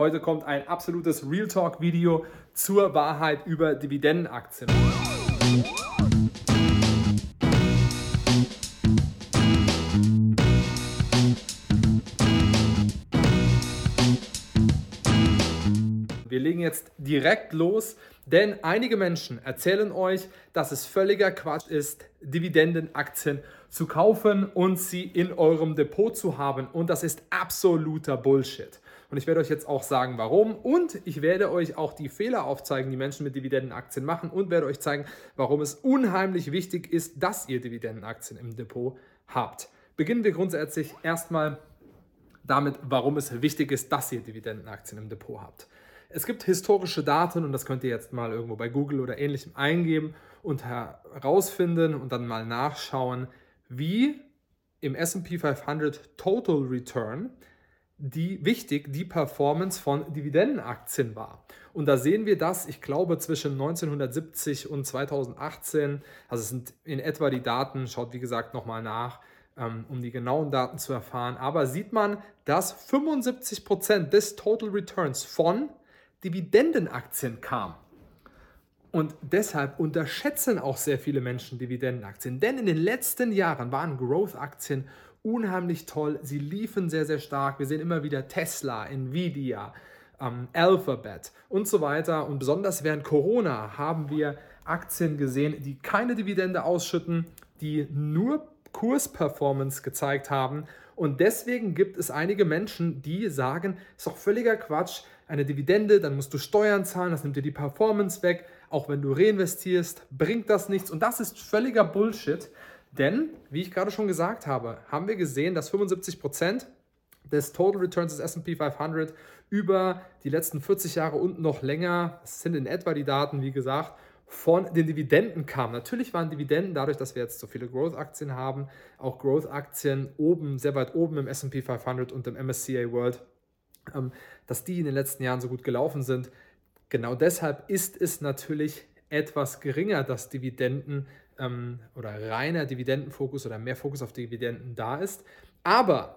Heute kommt ein absolutes Real Talk Video zur Wahrheit über Dividendenaktien. Wir legen jetzt direkt los, denn einige Menschen erzählen euch, dass es völliger Quatsch ist, Dividendenaktien zu kaufen und sie in eurem Depot zu haben. Und das ist absoluter Bullshit. Und ich werde euch jetzt auch sagen, warum. Und ich werde euch auch die Fehler aufzeigen, die Menschen mit Dividendenaktien machen. Und werde euch zeigen, warum es unheimlich wichtig ist, dass ihr Dividendenaktien im Depot habt. Beginnen wir grundsätzlich erstmal damit, warum es wichtig ist, dass ihr Dividendenaktien im Depot habt. Es gibt historische Daten und das könnt ihr jetzt mal irgendwo bei Google oder ähnlichem eingeben und herausfinden und dann mal nachschauen, wie im SP 500 Total Return die wichtig die Performance von Dividendenaktien war. Und da sehen wir das, ich glaube, zwischen 1970 und 2018, also es sind in etwa die Daten, schaut wie gesagt nochmal nach, ähm, um die genauen Daten zu erfahren, aber sieht man, dass 75% des Total Returns von Dividendenaktien kam. Und deshalb unterschätzen auch sehr viele Menschen Dividendenaktien. Denn in den letzten Jahren waren Growth-Aktien unheimlich toll. Sie liefen sehr, sehr stark. Wir sehen immer wieder Tesla, Nvidia, ähm, Alphabet und so weiter. Und besonders während Corona haben wir Aktien gesehen, die keine Dividende ausschütten, die nur Kursperformance gezeigt haben. Und deswegen gibt es einige Menschen, die sagen, ist doch völliger Quatsch, eine Dividende, dann musst du Steuern zahlen, das nimmt dir die Performance weg. Auch wenn du reinvestierst, bringt das nichts. Und das ist völliger Bullshit. Denn, wie ich gerade schon gesagt habe, haben wir gesehen, dass 75% des Total Returns des SP 500 über die letzten 40 Jahre und noch länger, das sind in etwa die Daten, wie gesagt, von den Dividenden kamen. Natürlich waren Dividenden dadurch, dass wir jetzt so viele Growth-Aktien haben, auch Growth-Aktien oben, sehr weit oben im SP 500 und im MSCI World ähm, dass die in den letzten Jahren so gut gelaufen sind. Genau deshalb ist es natürlich etwas geringer, dass Dividenden ähm, oder reiner Dividendenfokus oder mehr Fokus auf Dividenden da ist. Aber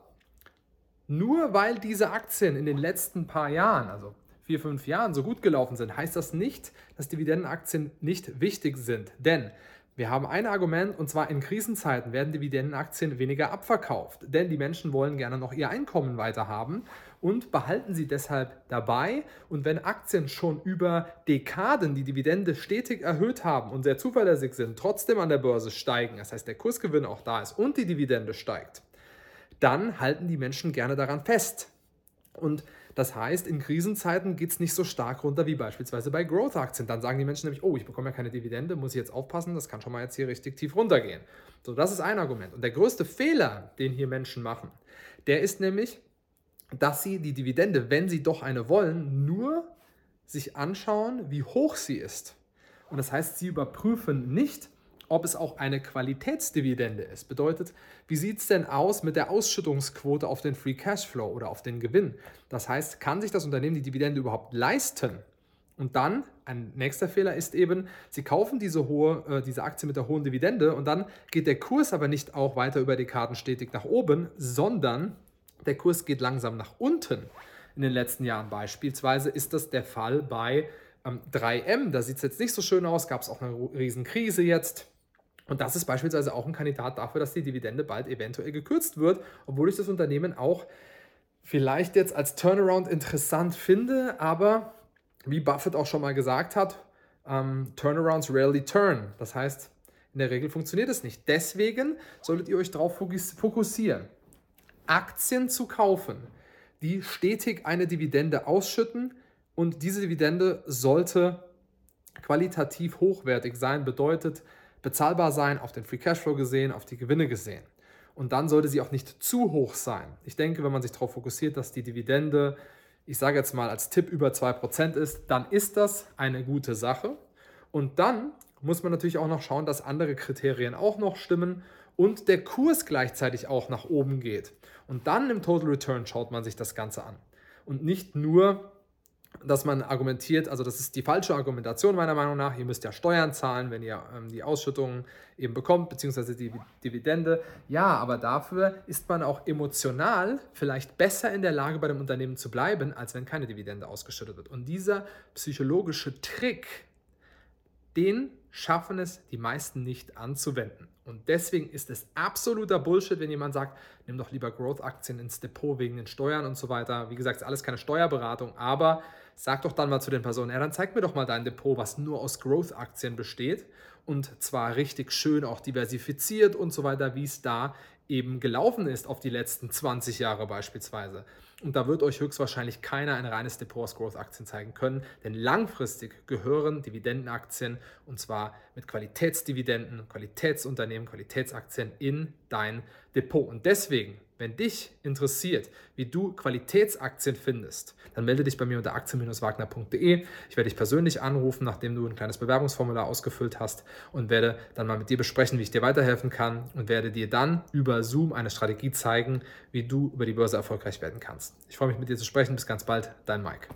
nur weil diese Aktien in den letzten paar Jahren, also vier, fünf Jahren so gut gelaufen sind, heißt das nicht, dass Dividendenaktien nicht wichtig sind. Denn wir haben ein Argument und zwar in Krisenzeiten werden Dividendenaktien weniger abverkauft, denn die Menschen wollen gerne noch ihr Einkommen weiter haben und behalten sie deshalb dabei. Und wenn Aktien schon über Dekaden die Dividende stetig erhöht haben und sehr zuverlässig sind, trotzdem an der Börse steigen, das heißt der Kursgewinn auch da ist und die Dividende steigt, dann halten die Menschen gerne daran fest. Und das heißt, in Krisenzeiten geht es nicht so stark runter wie beispielsweise bei Growth-Aktien. Dann sagen die Menschen nämlich, oh, ich bekomme ja keine Dividende, muss ich jetzt aufpassen, das kann schon mal jetzt hier richtig tief runtergehen. So, das ist ein Argument. Und der größte Fehler, den hier Menschen machen, der ist nämlich, dass sie die Dividende, wenn sie doch eine wollen, nur sich anschauen, wie hoch sie ist. Und das heißt, sie überprüfen nicht, ob es auch eine Qualitätsdividende ist. Bedeutet, wie sieht es denn aus mit der Ausschüttungsquote auf den Free Cashflow oder auf den Gewinn? Das heißt, kann sich das Unternehmen die Dividende überhaupt leisten? Und dann, ein nächster Fehler ist eben, Sie kaufen diese, hohe, äh, diese Aktie mit der hohen Dividende und dann geht der Kurs aber nicht auch weiter über die Karten stetig nach oben, sondern der Kurs geht langsam nach unten. In den letzten Jahren beispielsweise ist das der Fall bei ähm, 3M. Da sieht es jetzt nicht so schön aus, gab es auch eine Riesenkrise jetzt. Und das ist beispielsweise auch ein Kandidat dafür, dass die Dividende bald eventuell gekürzt wird, obwohl ich das Unternehmen auch vielleicht jetzt als Turnaround interessant finde, aber wie Buffett auch schon mal gesagt hat, ähm, Turnarounds rarely turn. Das heißt, in der Regel funktioniert es nicht. Deswegen solltet ihr euch darauf fokussieren, Aktien zu kaufen, die stetig eine Dividende ausschütten und diese Dividende sollte qualitativ hochwertig sein, bedeutet, bezahlbar sein, auf den Free Cashflow gesehen, auf die Gewinne gesehen. Und dann sollte sie auch nicht zu hoch sein. Ich denke, wenn man sich darauf fokussiert, dass die Dividende, ich sage jetzt mal als Tipp über 2% ist, dann ist das eine gute Sache. Und dann muss man natürlich auch noch schauen, dass andere Kriterien auch noch stimmen und der Kurs gleichzeitig auch nach oben geht. Und dann im Total Return schaut man sich das Ganze an. Und nicht nur dass man argumentiert, also das ist die falsche Argumentation meiner Meinung nach. Ihr müsst ja Steuern zahlen, wenn ihr ähm, die Ausschüttungen eben bekommt, beziehungsweise die Dividende. Ja, aber dafür ist man auch emotional vielleicht besser in der Lage, bei dem Unternehmen zu bleiben, als wenn keine Dividende ausgeschüttet wird. Und dieser psychologische Trick, den schaffen es die meisten nicht anzuwenden. Und deswegen ist es absoluter Bullshit, wenn jemand sagt, nimm doch lieber Growth-Aktien ins Depot wegen den Steuern und so weiter. Wie gesagt, ist alles keine Steuerberatung, aber sag doch dann mal zu den Personen, ja, dann zeig mir doch mal dein Depot, was nur aus Growth-Aktien besteht und zwar richtig schön auch diversifiziert und so weiter, wie es da eben gelaufen ist auf die letzten 20 Jahre beispielsweise. Und da wird euch höchstwahrscheinlich keiner ein reines Depot aus Growth-Aktien zeigen können, denn langfristig gehören Dividendenaktien und zwar mit Qualitätsdividenden, Qualitätsunternehmen, Qualitätsaktien in dein Depot. Und deswegen wenn dich interessiert, wie du Qualitätsaktien findest, dann melde dich bei mir unter aktien-wagner.de. Ich werde dich persönlich anrufen, nachdem du ein kleines Bewerbungsformular ausgefüllt hast und werde dann mal mit dir besprechen, wie ich dir weiterhelfen kann und werde dir dann Zoom eine Strategie zeigen, wie du über die Börse erfolgreich werden kannst. Ich freue mich mit dir zu sprechen. Bis ganz bald, dein Mike.